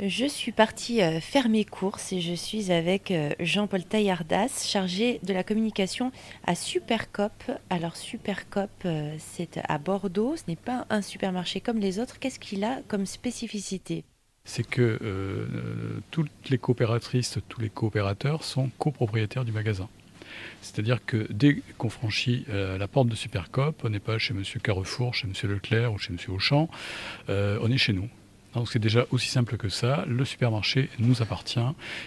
Je suis partie euh, faire mes courses et je suis avec euh, Jean-Paul Taillardas, chargé de la communication à Supercop. Alors Supercop, euh, c'est à Bordeaux, ce n'est pas un supermarché comme les autres. Qu'est-ce qu'il a comme spécificité? C'est que toutes les coopératrices, tous les coopérateurs sont copropriétaires du magasin. C'est-à-dire que dès qu'on franchit la porte de Supercop, on n'est pas chez M. Carrefour, chez M. Leclerc ou chez M. Auchan, on est chez nous. Donc c'est déjà aussi simple que ça. Le supermarché nous appartient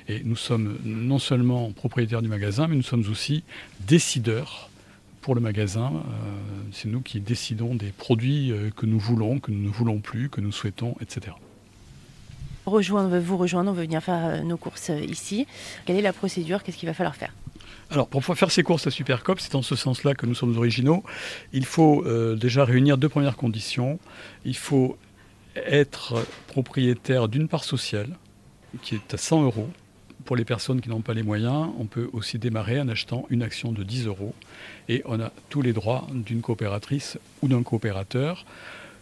et nous sommes non seulement propriétaires du magasin, mais nous sommes aussi décideurs pour le magasin. Euh, c'est nous qui décidons des produits euh, que nous voulons, que nous ne voulons plus, que nous souhaitons, etc. Rejoindre, vous rejoindre, on veut venir faire euh, nos courses ici. Quelle est la procédure? Qu'est-ce qu'il va falloir faire? Alors, pour pouvoir faire ses courses à Supercop, c'est en ce sens-là que nous sommes originaux. Il faut déjà réunir deux premières conditions. Il faut être propriétaire d'une part sociale qui est à 100 euros. Pour les personnes qui n'ont pas les moyens, on peut aussi démarrer en achetant une action de 10 euros et on a tous les droits d'une coopératrice ou d'un coopérateur.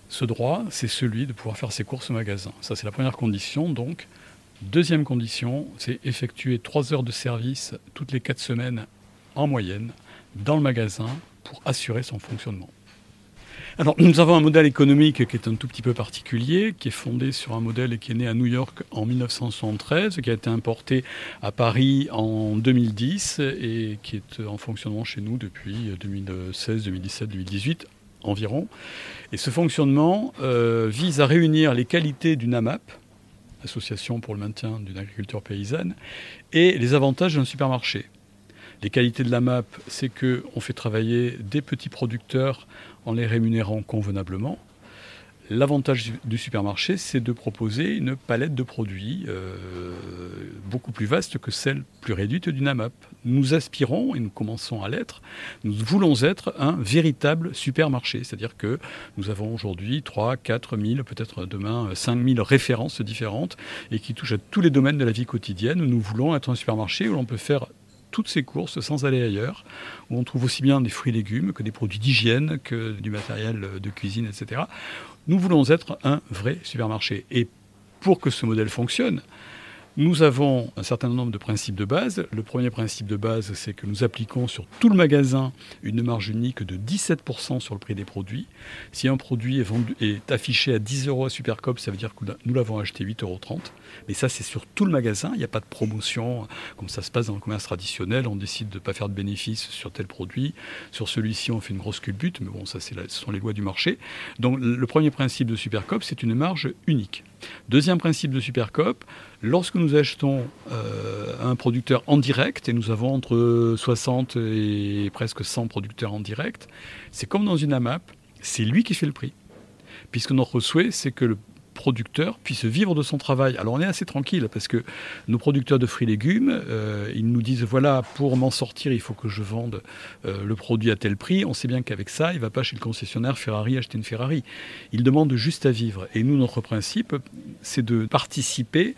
Ce droit, c'est celui de pouvoir faire ses courses au magasin. Ça, c'est la première condition. Donc, deuxième condition, c'est effectuer 3 heures de service toutes les 4 semaines en moyenne dans le magasin pour assurer son fonctionnement. Alors, nous avons un modèle économique qui est un tout petit peu particulier, qui est fondé sur un modèle qui est né à New York en 1973, qui a été importé à Paris en 2010 et qui est en fonctionnement chez nous depuis 2016, 2017, 2018 environ. Et ce fonctionnement euh, vise à réunir les qualités d'une AMAP, Association pour le maintien d'une agriculture paysanne, et les avantages d'un supermarché. Les qualités de la MAP, c'est qu'on fait travailler des petits producteurs en les rémunérant convenablement. L'avantage du supermarché, c'est de proposer une palette de produits euh, beaucoup plus vaste que celle plus réduite d'une AMAP. Nous aspirons, et nous commençons à l'être, nous voulons être un véritable supermarché. C'est-à-dire que nous avons aujourd'hui 3, 4 000, peut-être demain 5 000 références différentes et qui touchent à tous les domaines de la vie quotidienne. Nous voulons être un supermarché où l'on peut faire toutes ces courses sans aller ailleurs, où on trouve aussi bien des fruits et légumes que des produits d'hygiène, que du matériel de cuisine, etc. Nous voulons être un vrai supermarché. Et pour que ce modèle fonctionne, nous avons un certain nombre de principes de base. Le premier principe de base, c'est que nous appliquons sur tout le magasin une marge unique de 17% sur le prix des produits. Si un produit est, vendu, affiché à 10 euros à Supercop, ça veut dire que nous l'avons acheté 8,30 euros. Mais ça, c'est sur tout le magasin. Il n'y a pas de promotion comme ça se passe dans le commerce traditionnel. On décide de ne pas faire de bénéfices sur tel produit. Sur celui-ci, on fait une grosse culbute. Mais bon, ça, ce sont les lois du marché. Donc, le premier principe de Supercop, c'est une marge unique. Deuxième principe de Supercop, lorsque nous achetons euh, un producteur en direct, et nous avons entre 60 et presque 100 producteurs en direct, c'est comme dans une AMAP, c'est lui qui fait le prix. Puisque notre souhait, c'est que le producteur puisse vivre de son travail. Alors on est assez tranquille parce que nos producteurs de fruits et légumes, euh, ils nous disent voilà, pour m'en sortir, il faut que je vende euh, le produit à tel prix. On sait bien qu'avec ça, il va pas chez le concessionnaire Ferrari acheter une Ferrari. Il demande juste à vivre. Et nous, notre principe, c'est de participer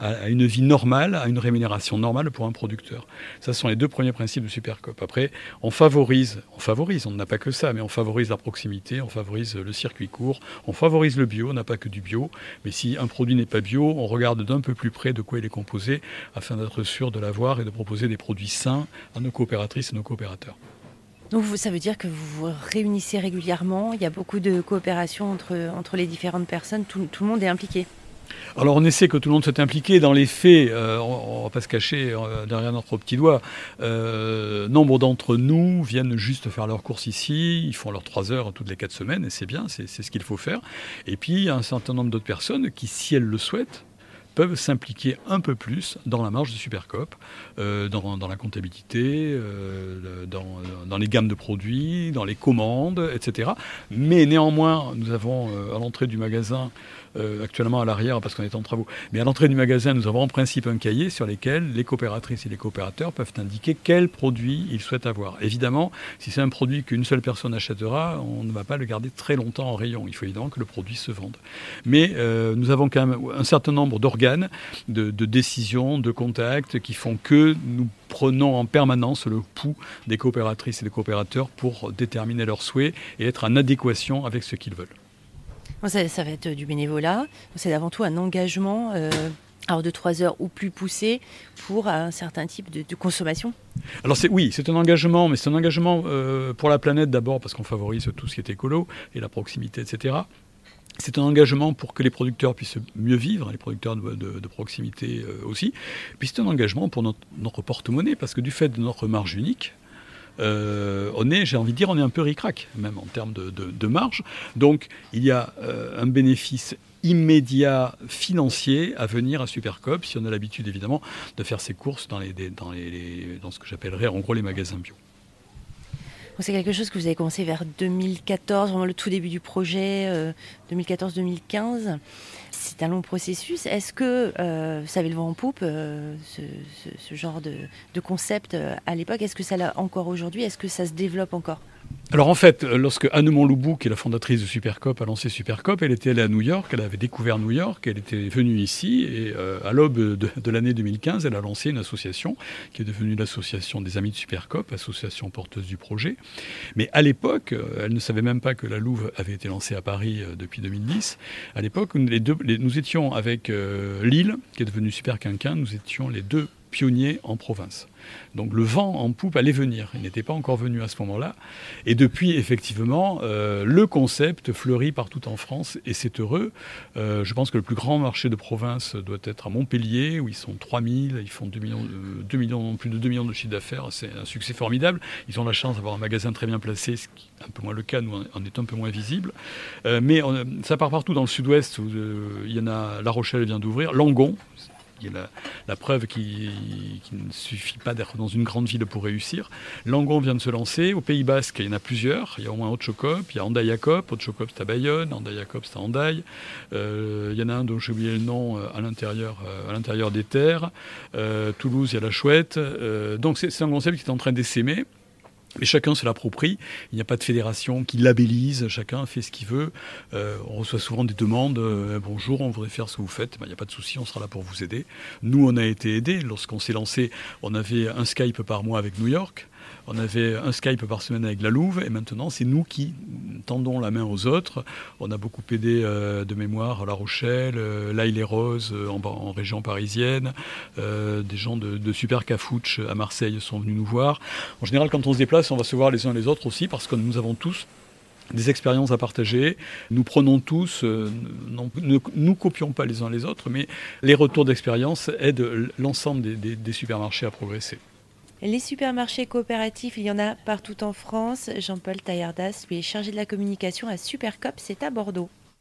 à une vie normale, à une rémunération normale pour un producteur. Ça, ce sont les deux premiers principes de Supercop. Après, on favorise, on favorise, on n'a pas que ça, mais on favorise la proximité, on favorise le circuit court, on favorise le bio, on n'a pas que du bio, mais si un produit n'est pas bio, on regarde d'un peu plus près de quoi il est composé afin d'être sûr de l'avoir et de proposer des produits sains à nos coopératrices et nos coopérateurs. Donc ça veut dire que vous vous réunissez régulièrement, il y a beaucoup de coopération entre, entre les différentes personnes, tout, tout le monde est impliqué? Alors on essaie que tout le monde soit impliqué. Dans les faits, euh, on ne va pas se cacher euh, derrière notre petit doigt. Euh, nombre d'entre nous viennent juste faire leurs courses ici. Ils font leurs trois heures toutes les quatre semaines et c'est bien, c'est ce qu'il faut faire. Et puis un certain nombre d'autres personnes qui, si elles le souhaitent, peuvent s'impliquer un peu plus dans la marge de Supercop, dans, la comptabilité, dans, les gammes de produits, dans les commandes, etc. Mais néanmoins, nous avons à l'entrée du magasin euh, actuellement à l'arrière parce qu'on est en travaux. Mais à l'entrée du magasin, nous avons en principe un cahier sur lequel les coopératrices et les coopérateurs peuvent indiquer quel produit ils souhaitent avoir. Évidemment, si c'est un produit qu'une seule personne achètera, on ne va pas le garder très longtemps en rayon. Il faut évidemment que le produit se vende. Mais euh, nous avons un certain nombre d'organes, de, de décisions, de contacts qui font que nous prenons en permanence le pouls des coopératrices et des coopérateurs pour déterminer leurs souhaits et être en adéquation avec ce qu'ils veulent. Ça, va être du bénévolat. C'est avant tout un engagement alors de 3 heures ou plus poussé pour un certain type de, consommation Alors c'est oui, c'est un engagement, mais c'est un engagement euh, pour la planète d'abord parce qu'on favorise tout ce qui est écolo et la proximité, etc. C'est un engagement pour que les producteurs puissent mieux vivre, les producteurs de, proximité euh, aussi. Puis c'est un engagement pour notre, porte-monnaie parce que du fait de notre marge unique, euh, on est, j'ai envie de dire, on est un peu ric-rac, même en termes de, marge. Donc, il y a un bénéfice immédiat financier à venir à Supercop si on a l'habitude évidemment de faire ses courses dans, dans ce que j'appellerais en gros les magasins bio. C'est quelque chose que vous avez commencé vers 2014, vraiment le tout début du projet, 2014-2015. Euh, C'est un long processus. Est-ce que euh, ça avait le vent en poupe, euh, ce, genre de, de concept à l'époque? Est-ce que ça l'a encore aujourd'hui? Est-ce que ça se développe encore? Alors en fait, lorsque Anne Loubou, qui est la fondatrice de Supercop, a lancé Supercop, elle était allée à New York, elle avait découvert New York, elle était venue ici, et euh, à l'aube de, l'année 2015, elle a lancé une association qui est devenue l'association des Amis de Supercop, association porteuse du projet. Mais à l'époque, euh, elle ne savait même pas que la Louve avait été lancée à Paris euh, depuis 2010. À l'époque, nous étions avec Lille, qui est devenue Super Quinquin, nous étions les deux pionnier en province. Donc le vent en poupe allait venir. Il n'était pas encore venu à ce moment-là. Et depuis, effectivement, euh, le concept fleurit partout en France et c'est heureux. Euh, je pense que le plus grand marché de province doit être à Montpellier, où ils sont 3000, ils font 2 millions, 2 millions, plus de 2 millions de chiffre d'affaires. C'est un succès formidable. Ils ont la chance d'avoir un magasin très bien placé, ce qui est un peu moins le cas, nous on est un peu moins visible. Euh, mais ça part partout dans le sud-ouest. il y en a, La Rochelle vient d'ouvrir, Langon, y a la, preuve qu'il ne suffit pas d'être dans une grande ville pour réussir. Langon vient de se lancer. Au Pays Basque, il y en a plusieurs. Il y a au moins Haute-Chocop, il y a Andayacop. Haute-Chocop, c'est à Bayonne. Andayacop, c'est à Andaille. Euh, il y en a un dont j'ai oublié le nom euh, à l'intérieur, euh, à l'intérieur des terres. Toulouse, il y a la Chouette. donc c'est un concept qui est en train d'essaimer. Mais chacun se l'approprie. Il n'y a pas de fédération qui labellise. Chacun fait ce qu'il veut. Euh, on reçoit souvent des demandes. Euh, bonjour, on voudrait faire ce que vous faites. Ben, il n'y a pas de souci, on sera là pour vous aider. Nous, on a été aidés. Lorsqu'on s'est lancé, on avait un Skype par mois avec New York. On avait un Skype par semaine avec la Louve et maintenant c'est nous qui tendons la main aux autres. On a beaucoup aidé euh, de mémoire à La Rochelle, euh, l'Aille les Roses euh, en, région parisienne, des gens de, Super Cafouche à Marseille sont venus nous voir. En général, quand on se déplace, on va se voir les uns les autres aussi parce que nous avons tous des expériences à partager. Nous prenons tous, ne nous copions pas les uns les autres, mais les retours d'expérience aident l'ensemble des supermarchés à progresser. Les supermarchés coopératifs, il y en a partout en France. Jean-Paul Taillardas, lui est chargé de la communication à Supercop, c'est à Bordeaux.